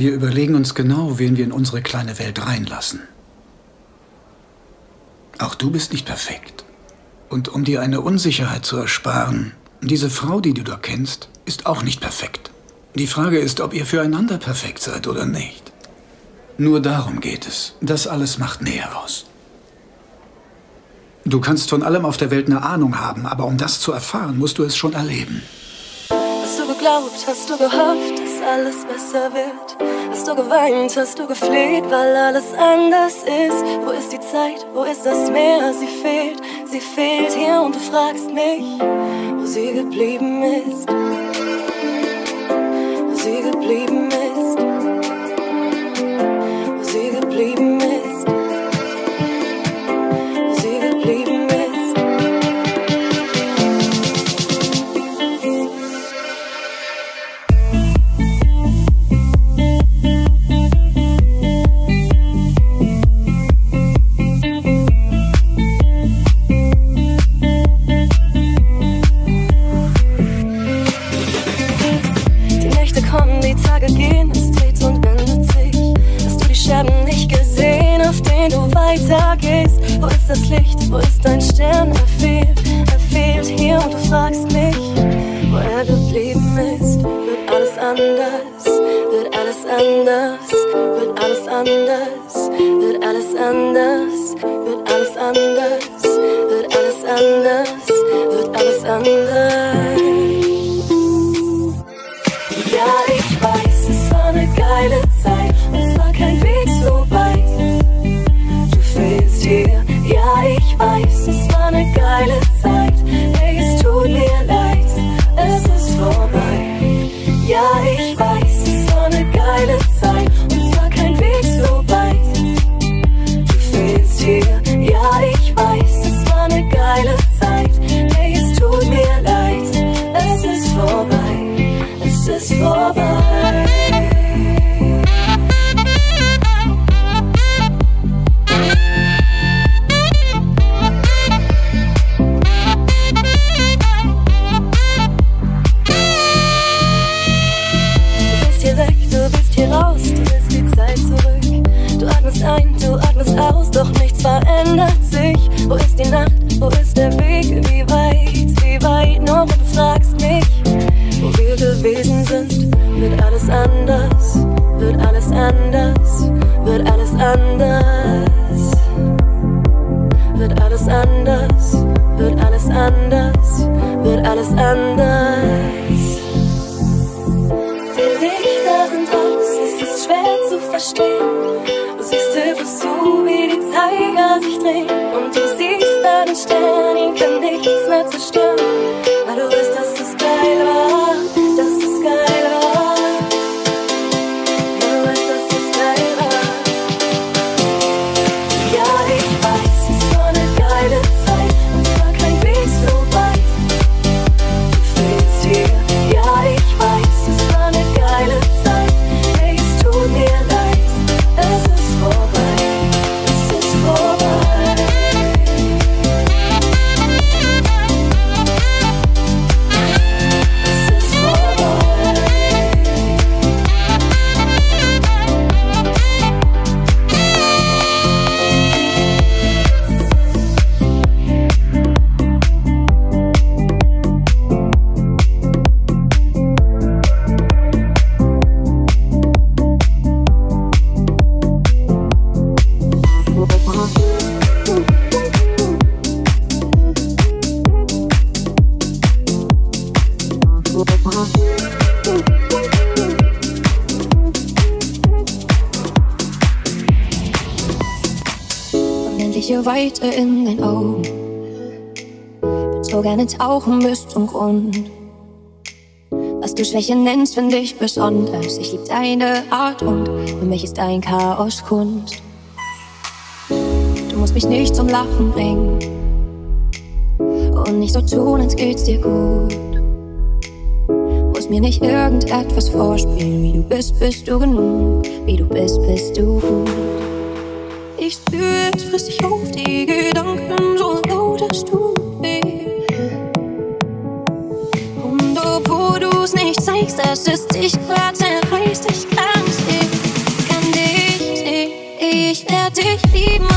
Wir überlegen uns genau, wen wir in unsere kleine Welt reinlassen. Auch du bist nicht perfekt. Und um dir eine Unsicherheit zu ersparen, diese Frau, die du da kennst, ist auch nicht perfekt. Die Frage ist, ob ihr füreinander perfekt seid oder nicht. Nur darum geht es. Das alles macht Nähe aus. Du kannst von allem auf der Welt eine Ahnung haben, aber um das zu erfahren, musst du es schon erleben. Hast du geglaubt, hast du gehofft, alles besser wird? Hast du geweint, hast du gefleht, weil alles anders ist? Wo ist die Zeit, wo ist das Meer? Sie fehlt, sie fehlt hier und du fragst mich, wo sie geblieben ist. Wo sie geblieben weitergehst? Wo ist das Licht? Wo ist dein Stern? Er fehlt, er fehlt hier und du fragst mich, wo er geblieben ist. Wird alles anders? Wird alles anders? Wird alles anders? Wird alles anders? Wird alles anders? Wird alles anders? Wird alles anders? Ja, ich weiß, es war eine geile Zeit und es war kein Weg ja, ich weiß, es war eine geile Zeit. Gerne tauchen bis zum Grund. Was du Schwäche nennst, finde ich besonders. Ich lieb deine Art und für mich ist dein Chaos Kunst. Du musst mich nicht zum Lachen bringen und nicht so tun, als geht's dir gut. Musst mir nicht irgendetwas vorspielen. Wie du bist, bist du genug. Wie du bist, bist du gut. Ich spür, es frisst dich auf die Gedanken, so nichts, das ist dich warte, richtig krank. Ich kann dich, ich, ich werde dich lieben,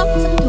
up.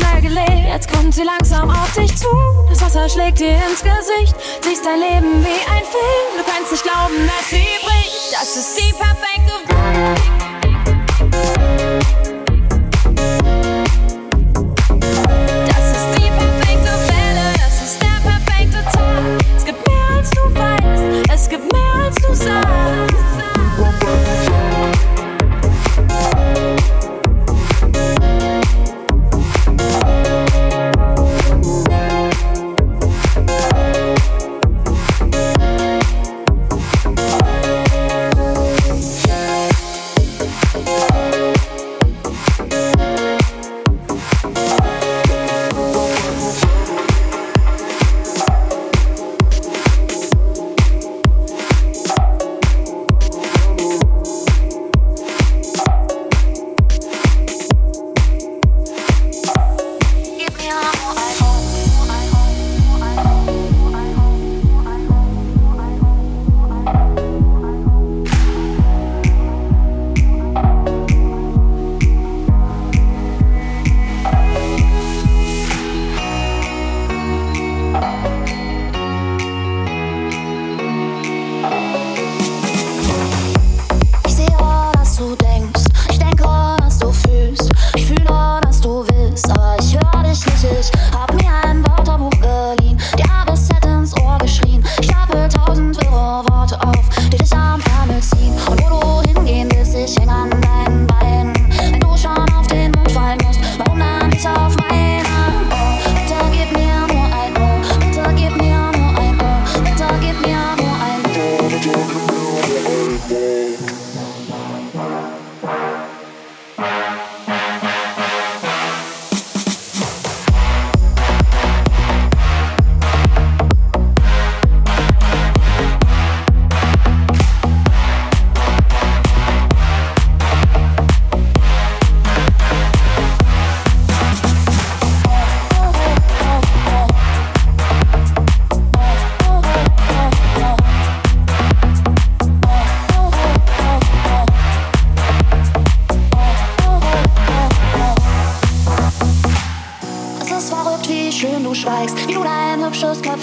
schnell gelebt. Jetzt kommt sie langsam auf dich zu. Das Wasser schlägt dir ins Gesicht. Siehst dein Leben wie ein Film. Du kannst nicht glauben, dass sie bricht. Das ist die perfekte Welt.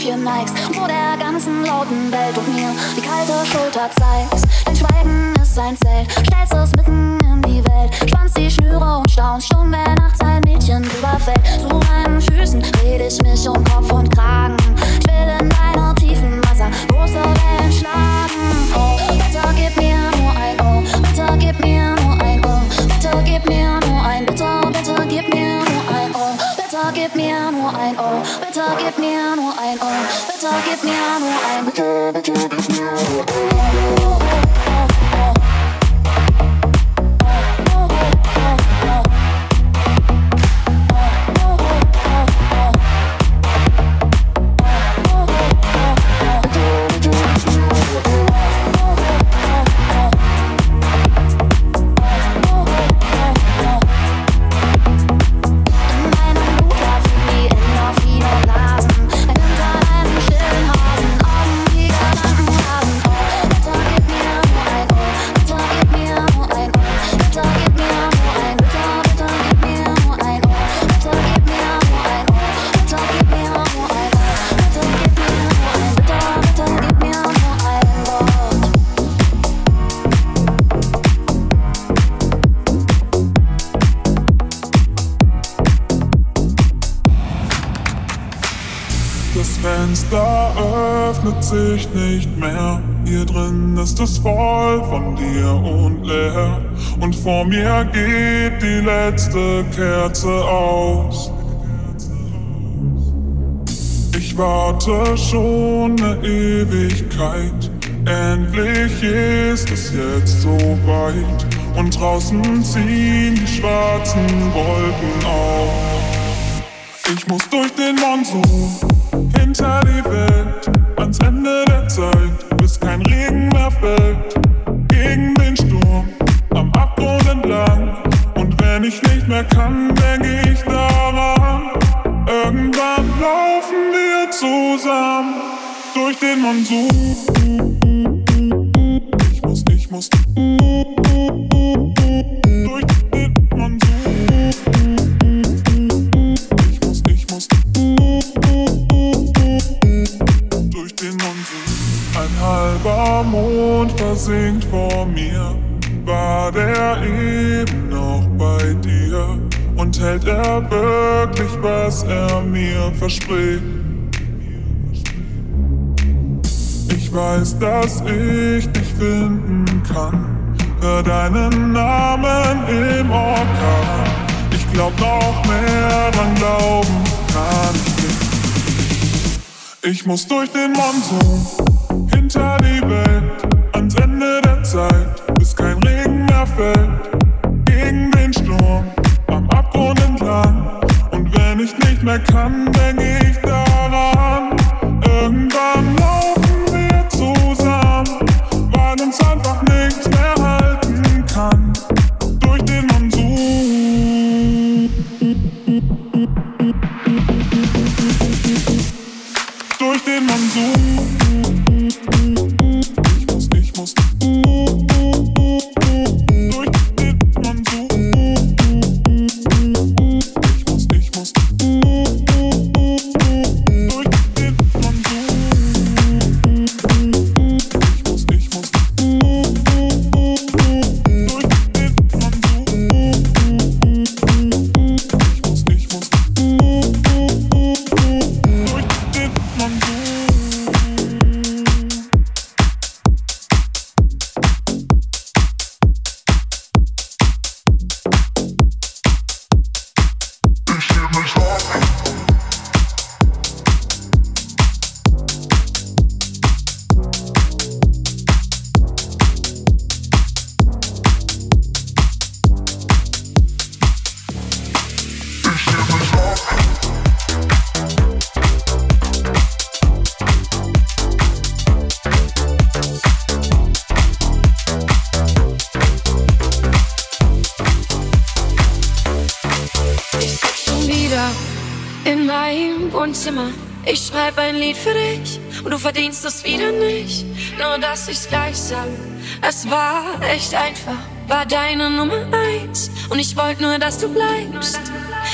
Köpfchen neigst vor der ganzen lauten Welt und mir die kalte Schulter zeigst. Dein Schweigen ist ein Zelt, stellst Bitte, von dir und leer. Und vor mir geht die letzte Kerze aus. Ich warte schon eine Ewigkeit. Endlich ist es jetzt so weit. Und draußen ziehen die schwarzen Wolken auf. Ich muss durch den Monsun hinter die Welt ans Ende der Zeit, bis kein Regen mehr fällt. Nicht mehr kann, denke ich daran. Irgendwann laufen wir zusammen durch den Monsun. Dass ich dich finden kann, hör deinen Namen im Orkan. Ich glaub noch mehr dran glauben kann ich nicht. Ich muss durch den Monsun Zimmer. Ich schreibe ein Lied für dich und du verdienst es wieder nicht. Nur dass ich's gleich sag, es war echt einfach. War deine Nummer eins und ich wollte nur, dass du bleibst.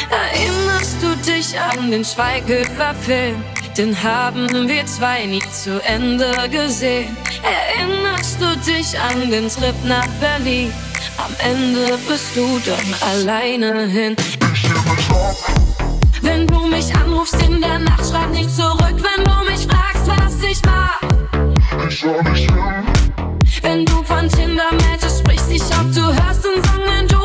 Erinnerst du dich an den Schweighöfer-Film? Den haben wir zwei nie zu Ende gesehen. Erinnerst du dich an den Trip nach Berlin? Am Ende bist du dann alleine hin. Ich wenn du mich anrufst in der Nacht, schreib nicht zurück, wenn du mich fragst, was ich war. Ich schau nicht hin. Wenn du von Tinder meldest, sprichst, ich hoffe, du hörst den Song, wenn du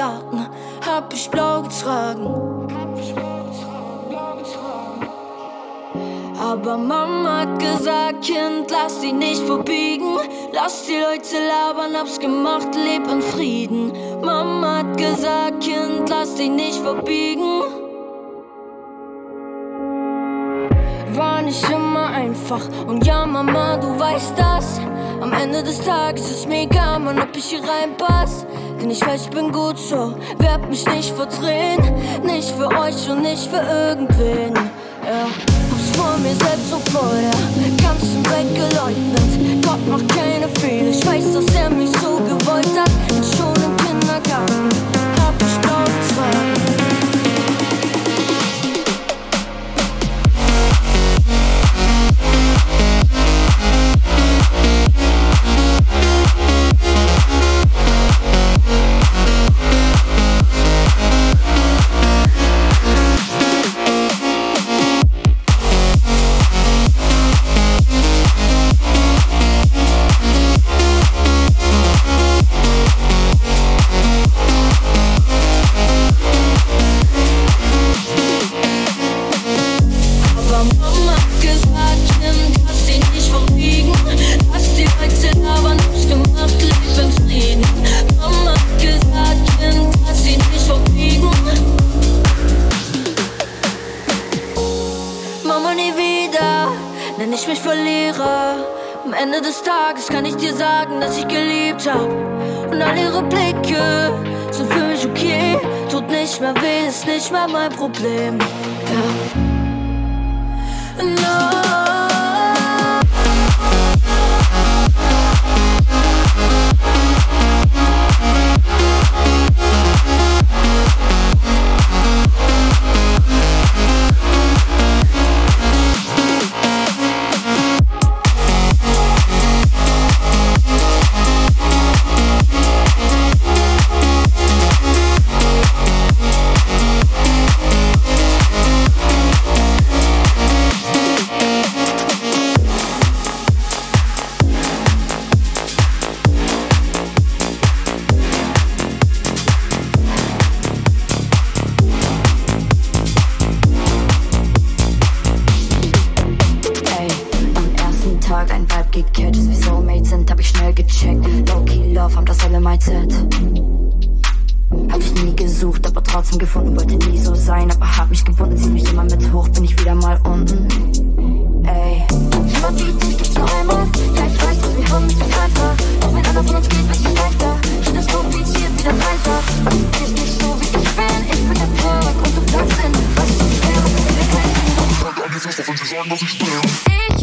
Kindergarten hab ich blau getragen. Aber Mama hat gesagt, Kind, lass dich nicht verbiegen. Lass die Leute labern, hab's gemacht, leb in Frieden. Mama hat gesagt, Kind, lass dich nicht verbiegen. War nicht immer einfach. Und ja, Mama, du weißt das. Am Ende des Tages ist mir egal, man, ob ich hier reinpass. Denn ich weiß, ich bin gut so. werd mich nicht verdrehen. Nicht für euch und nicht für irgendwen. Ja. Hab's vor mir selbst so voll, der Ganzen Welt geleugnet. Gott macht keine Fehler. Ich weiß, dass er mich so gewollt hat. Und schon im Kindergarten hab ich blau getragen. Nimm mich immer mit hoch, bin ich wieder mal unten. Ey. Niemand wie dich gibt's nur einmal. Ja, ich weiß, dass wir haben es nicht einfach. Doch wenn einer von uns geht, wird es leichter. Jedes kompliziert wieder leiser. Und ich bin nicht so, wie ich bin. Ich bin der Perk und du bleibst in. Was ich wäre, wenn wir keinen Kontakt hätten. Alles, was davon sie sagen, was ich bin. Ich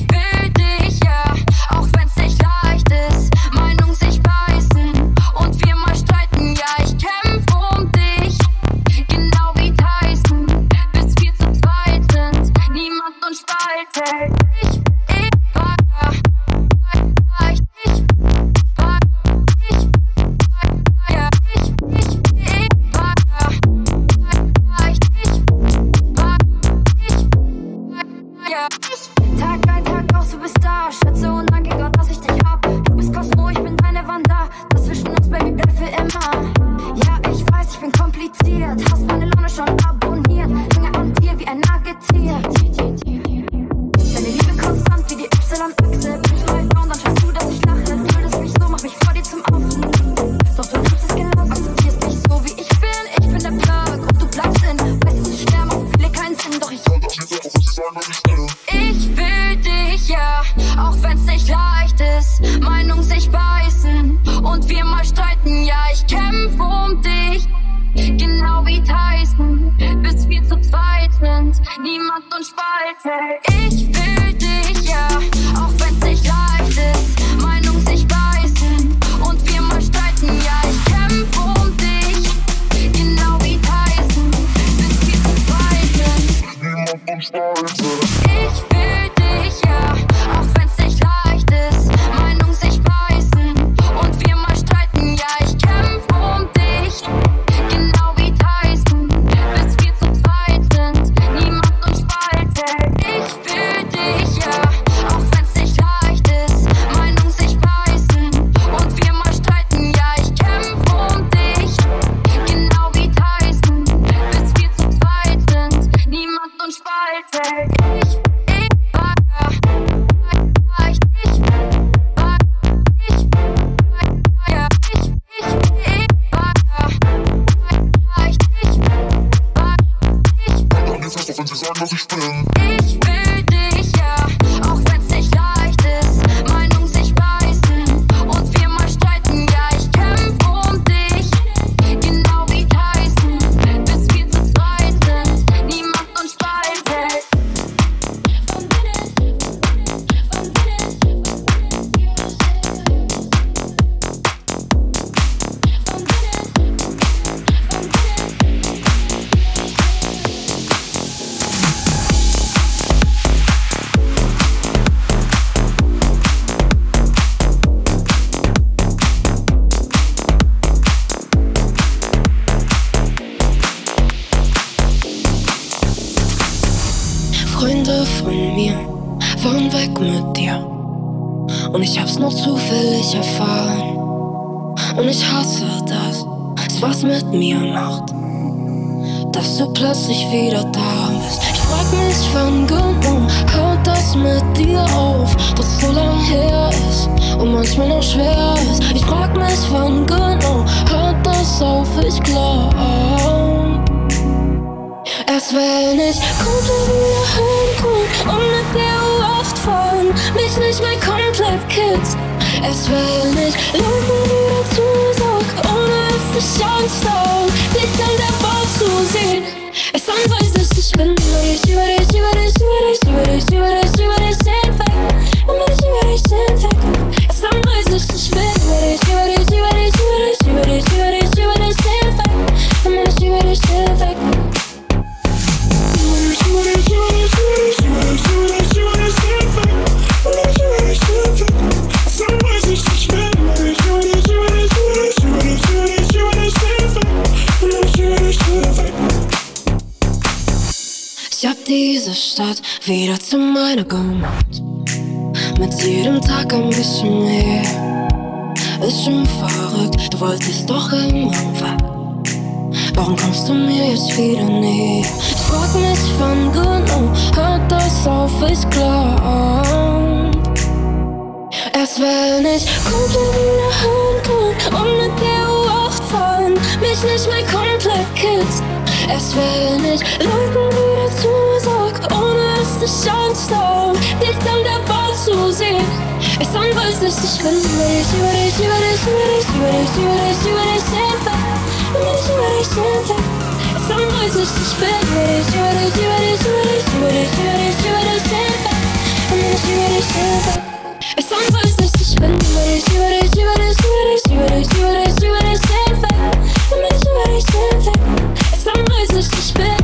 bist doch im Rufer. Warum kommst du mir jetzt wieder näher? Ich frag mich wann genau, hört das auf, ich glaub. Erst wenn ich komplett wieder der kann und mit dir Uhr mich nicht mehr komplett kitzt. Erst wenn ich Leuten wieder zusag, ohne es dich anstarren, dich dann dabei zu sehen. It's on was the system. It's on was the system. It's on was the system. It's on was the system.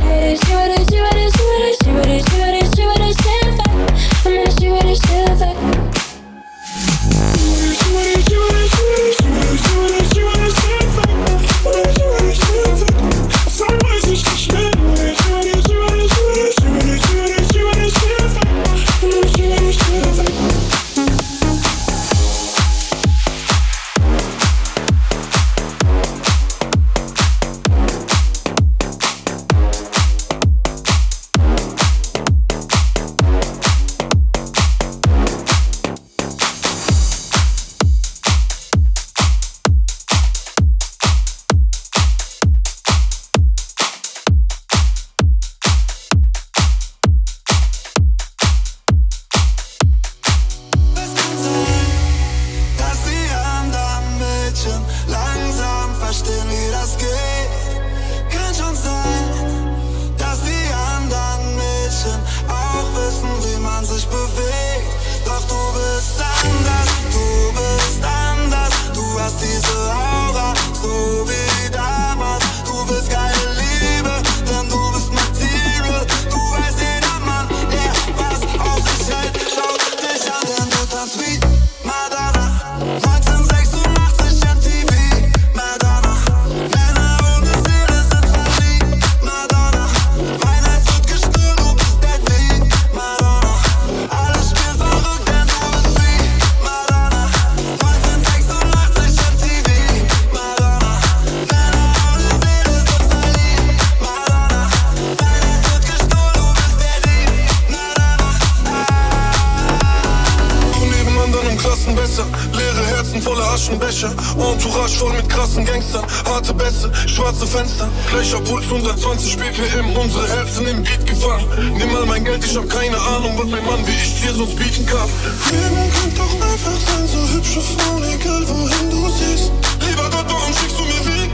schwarze Fenster. Gleicher Puls 120 BPM, unsere Herzen im Beat gefangen. Nimm mal mein Geld, ich hab keine Ahnung, was mein Mann wie ich dir sonst bieten kann. Leben kann doch einfach sein, so hübsche Frauen, egal wohin du siehst. Lieber Gott, warum schickst du mir Weg?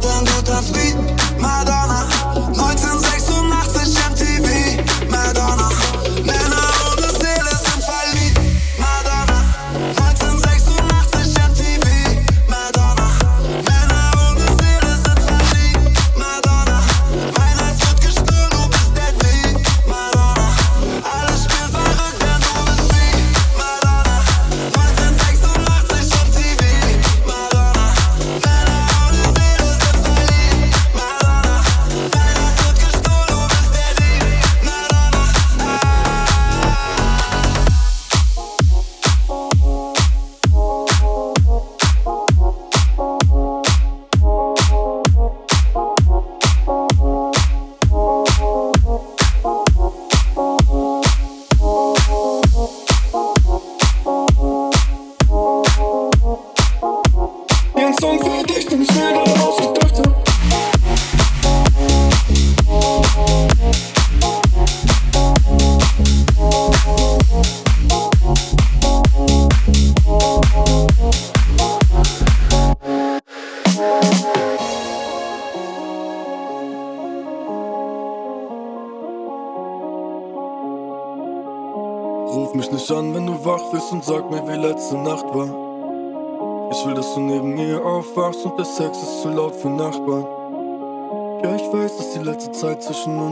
Dann wird das Beat Madonna 19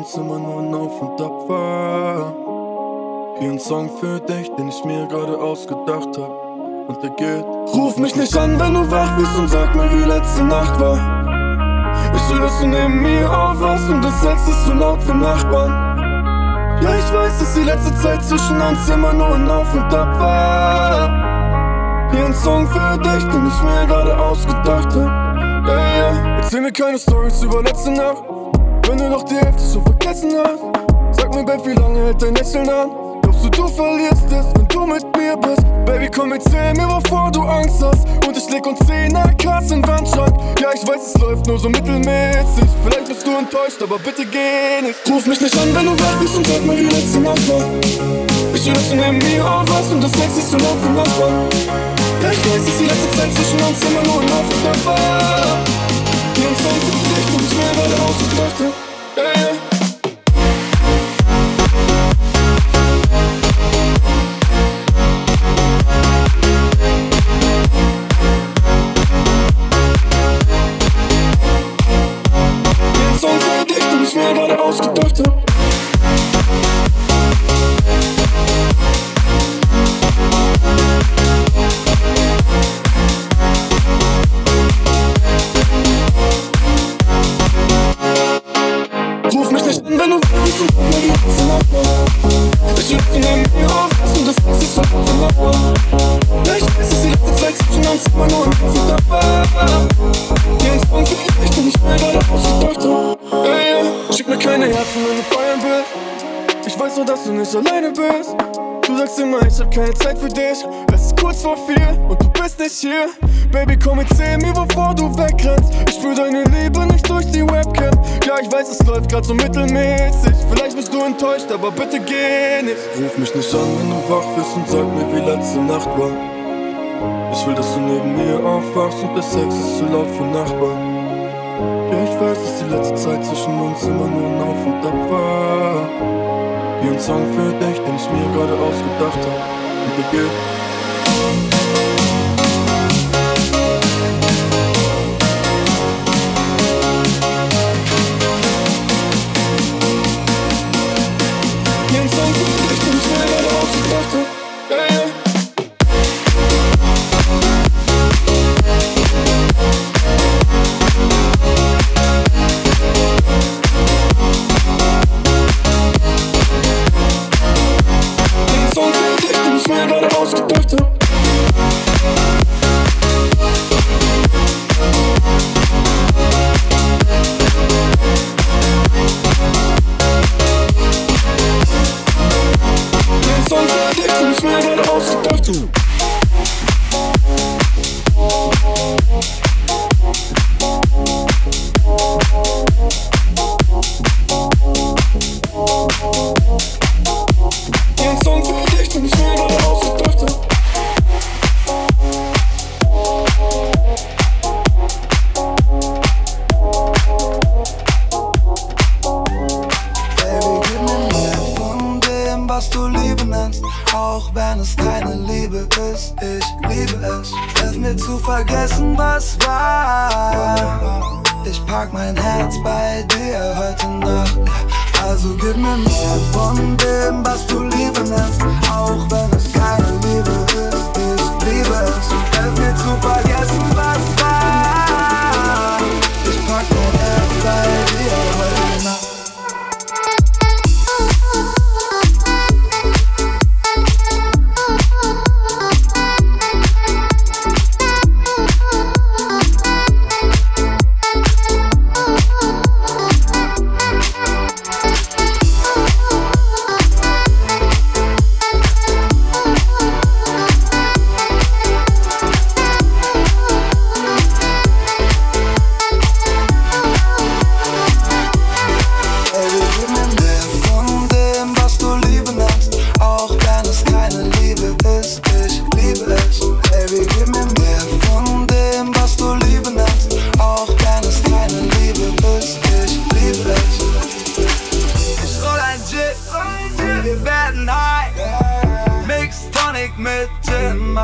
uns immer nur ein Auf und Ab war. Hier ein Song für dich, den ich mir gerade ausgedacht hab. Und der geht. Ruf mich nicht an, wenn du wach bist und sag mir, wie letzte Nacht war. Ich will, dass du neben mir aufwachst und der Sex ist zu laut für Nachbarn. Ja, ich weiß, dass die letzte Zeit zwischen uns immer nur ein Auf und Ab war. Hier ein Song für dich, den ich mir gerade ausgedacht hab. Ja, ja. Erzähl mir keine Stories über letzte Nacht. Wenn du noch die Hälfte so vergessen hast. Sag mir, Babe, wie lange hält dein Lächeln an? Glaubst du, du verlierst es, wenn du mit mir bist? Baby, komm, erzähl mir, wovor du Angst hast. Und ich leg uns 10 AKs in Wandschrank. Ja, ich weiß, es läuft nur so mittelmäßig. Vielleicht bist du enttäuscht, aber bitte geh nicht. Ruf mich nicht an, wenn du wach bist und sag mir, wie letzte Nacht war. Ich will, dass du neben mir aufwachst und das Sex ist so laut für Nachbarn. Ja, ich weiß, dass die letzte Zeit zwischen uns immer nur ein Auf und war. Hier ein Song für dich, und ich mir grad so mittelmäßig. Vielleicht bist du enttäuscht, aber bitte geh nicht. Ruf mich nicht an, wenn du wach bist und sag mir, wie letzte Nacht war. Ich will, dass du neben mir aufwachst und der Sex ist zu laut für Nachbarn. Ja, ich weiß, dass die letzte Zeit zwischen uns immer nur ein Auf und Ab war. Wie ein Song für dich, den ich mir gerade ausgedacht hab. Und der geht.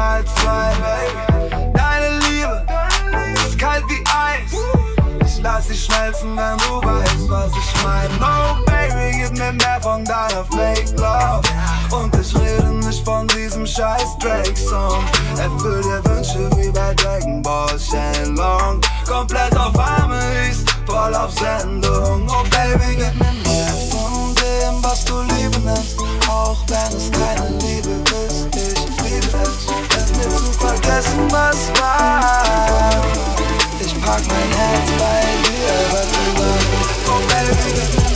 mal zwei, Deine Liebe ist kalt wie Eis. Ich lass dich schmelzen, wenn du weißt, was ich meine. No, oh, Baby, gib mir mehr von deiner Fake Love. Und ich rede nicht von diesem scheiß Drake-Song. Erfüll dir Wünsche wie bei Dragon Ball Shenlong. Komplett auf Arme ist voll auf Sendung. Oh, Baby, gib mir mehr von dem, was du lieben nennst. Auch wenn es keine Liebe ist, ich liebe es. Zu vergessen, was war. Ich pack mein Herz bei dir, was du sagst. Oh, Baby,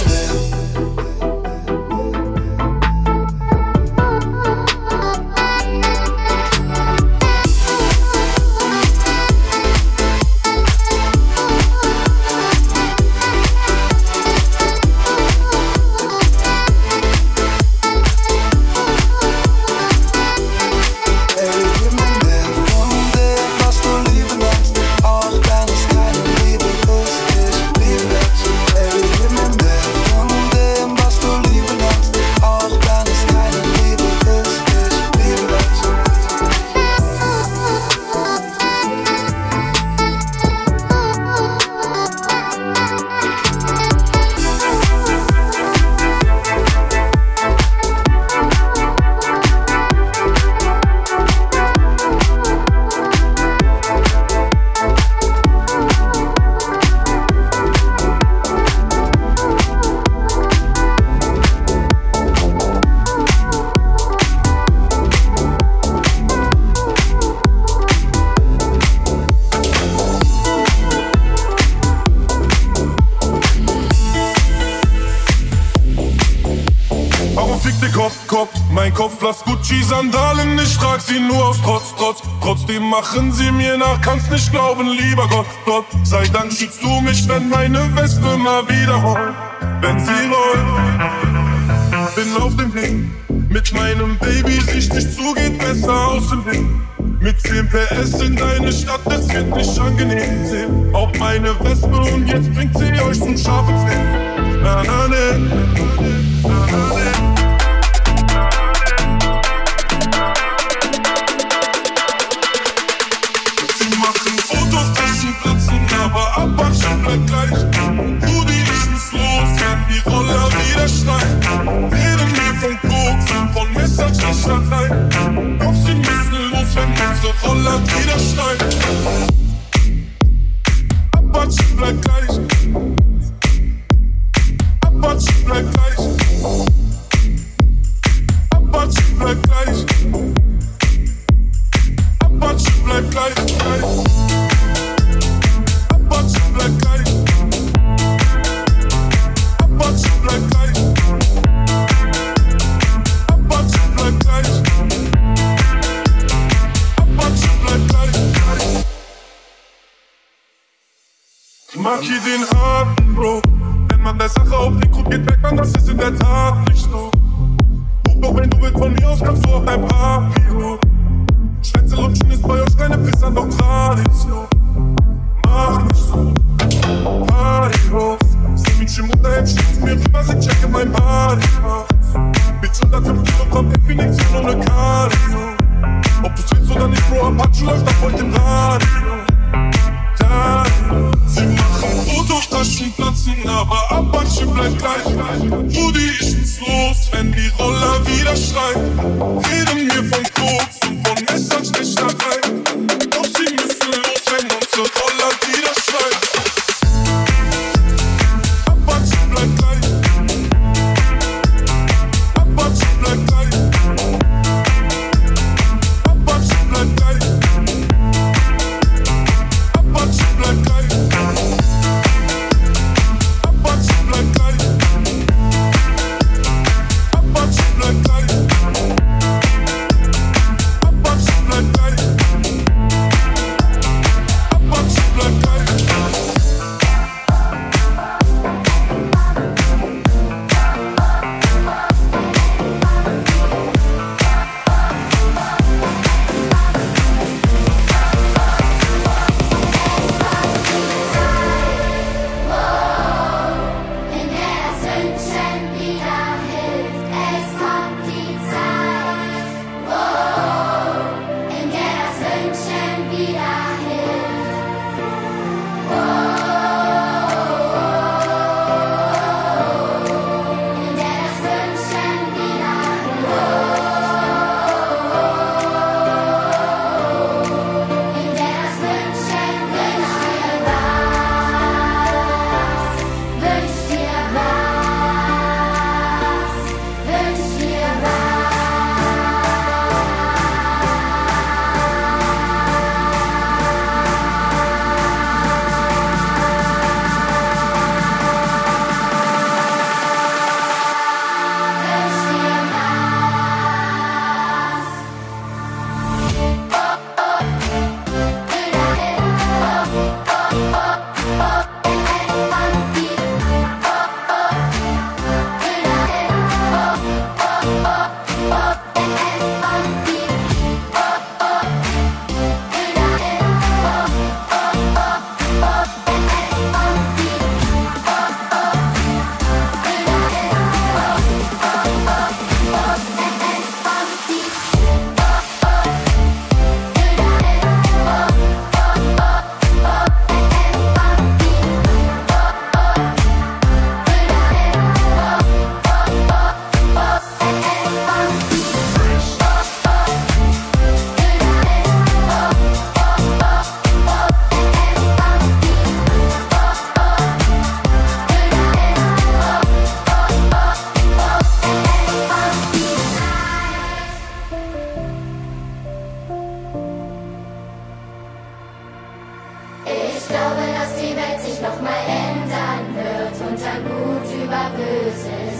kannst nicht glauben, lieber Gott, Gott. Sei Dank schützt du mich, wenn meine Wespe mal wieder rollt. Wenn sie rollt, bin auf dem Weg. Mit meinem Baby, Sicht nicht zu, besser aus dem Weg. Mit 10 PS in deine Stadt, das wird nicht angenehm sehen. Auch meine Wespe und jetzt bringt sie euch zum scharfen Zählen. Na, na, ne. Na, na, ne. Sie wieder aber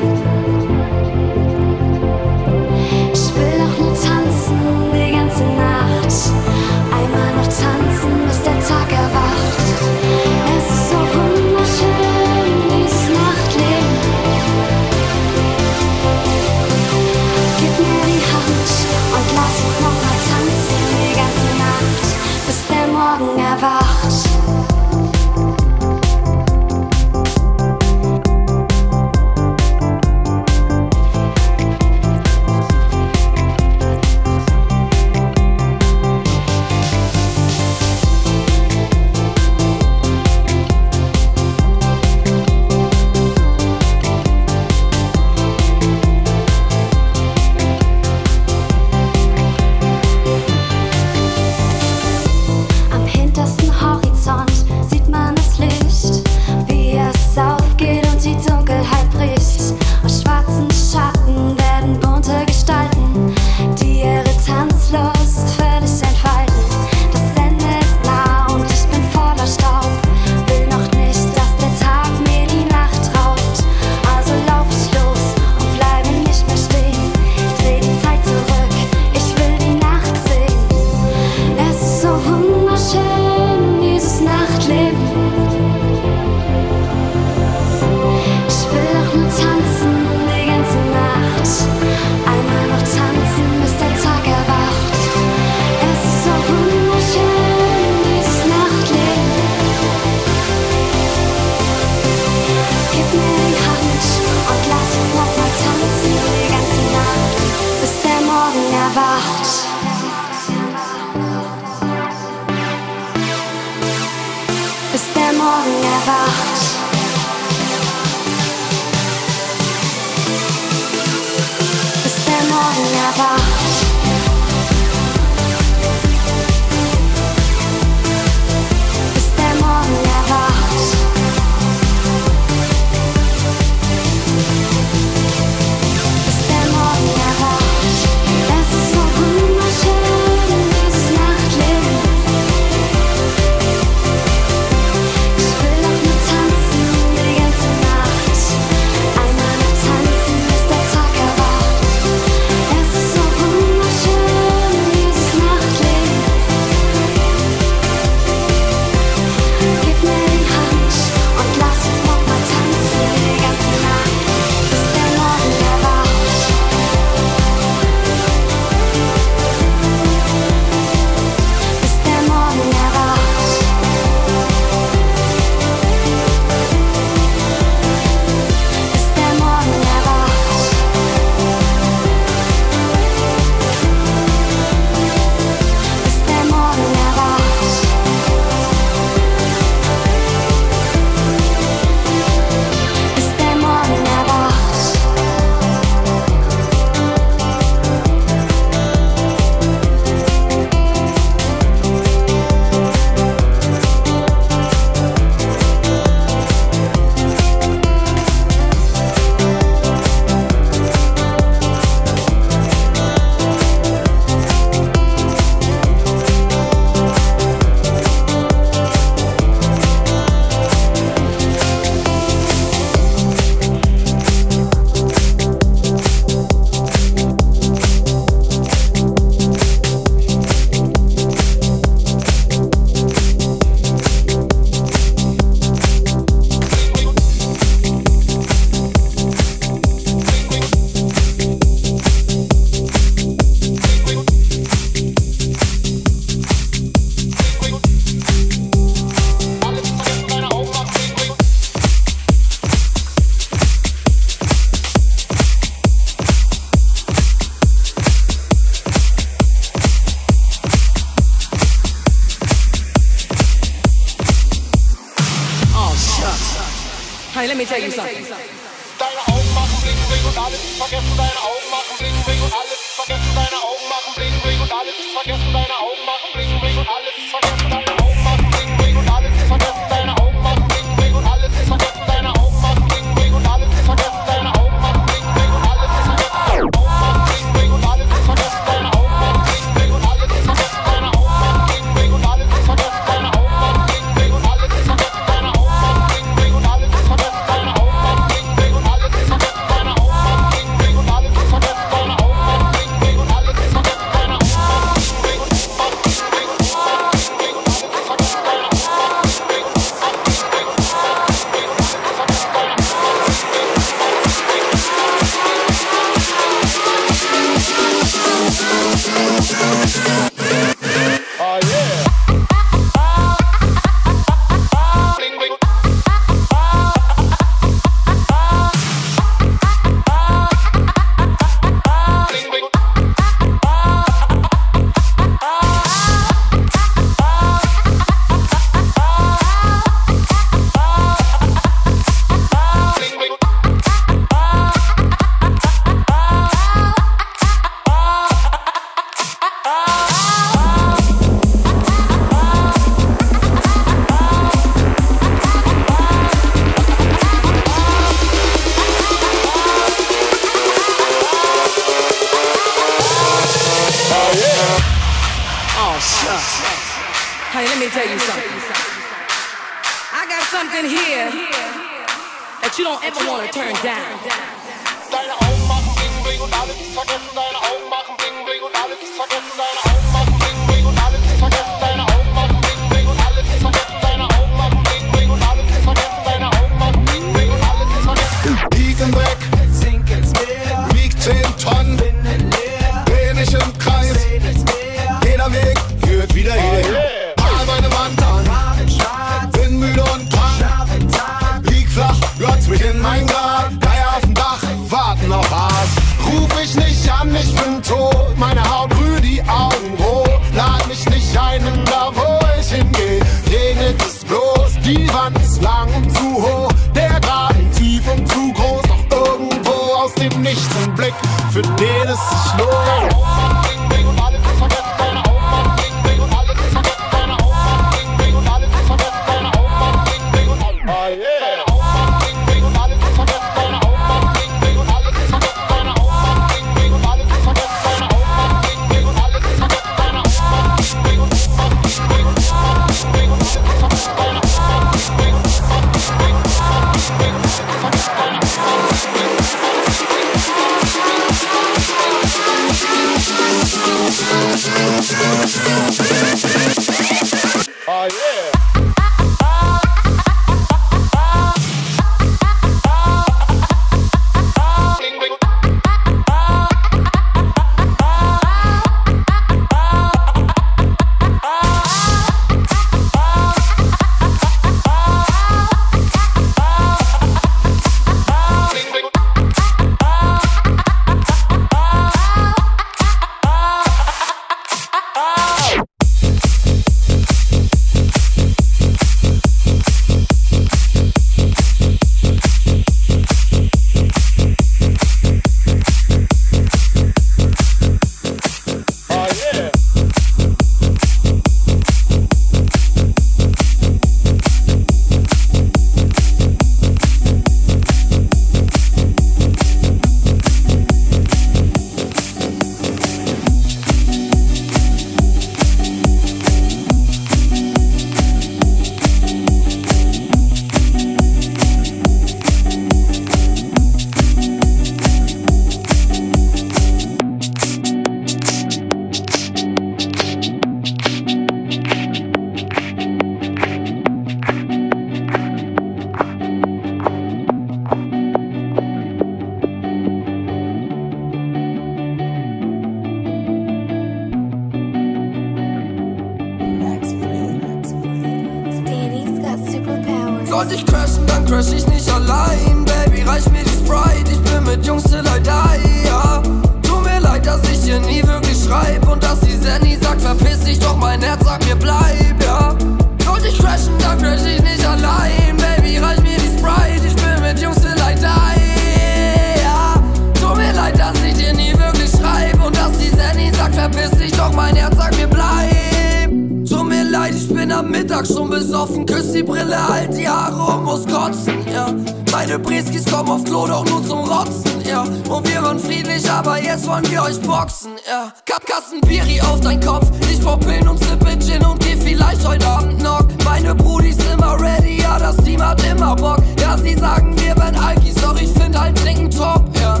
Leid, ich bin am Mittag schon besoffen. Küss die Brille, halt die Haare und muss kotzen, ja. Meine Brieskis kommen auf Klo, doch nur zum Rotzen, ja. Und wir waren friedlich, aber jetzt wollen wir euch boxen, ja. Cut Kasten Biri auf dein Kopf. Ich brauch Pillen und sippe Gin und geh vielleicht heute Abend noch. Meine Brudis immer ready, ja, das Team hat immer Bock. Ja, sie sagen, wir wären Alkis, doch ich find halt Trinken top, ja.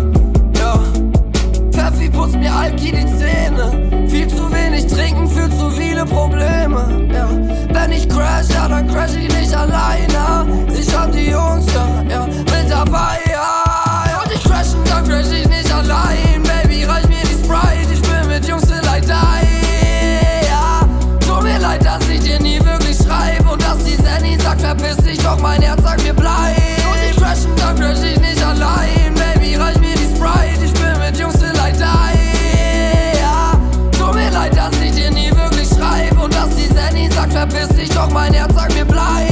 Ja. Pfeffi putzt mir Alki die Zähne. Viel zu wenig trinken für zu viele Probleme. Ja. Wenn ich crash, ja, dann crash ich nicht alleine. Ich hab die Jungs da, ja, mit dabei, ja. Und ich crashen, dann crash ich nicht allein. Baby, reich mir die Sprite, ich bin mit Jungs I die, ja. Tut mir leid, dass ich dir nie wirklich schreib und dass die Zenny sagt, verpiss dich, doch mein Herz sagt mir bleib. Doch mein Herz sagt mir bleib.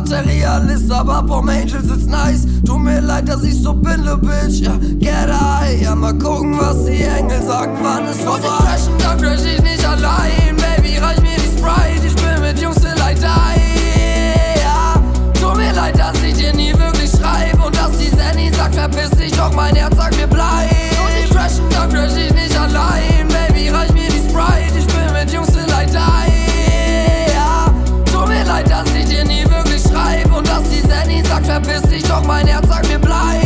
material ist, aber vom Angels ist nice. Tut mir leid, dass ich so bin, ne Bitch. Ja, get high, ja, mal gucken, was die Engel sagen, wann es vorbei. Und crashen, da crash ich nicht allein. Baby, reich mir die Sprite, ich bin mit Jungs in Light ja. Tut mir leid, dass ich dir nie wirklich schreibe und dass die Sandy sagt, verpiss dich, doch mein Herz sagt mir bleib. Und ich crashen, da crash ich nicht allein. Baby, reich verpiss dich doch, mein Herz sagt mir bleib.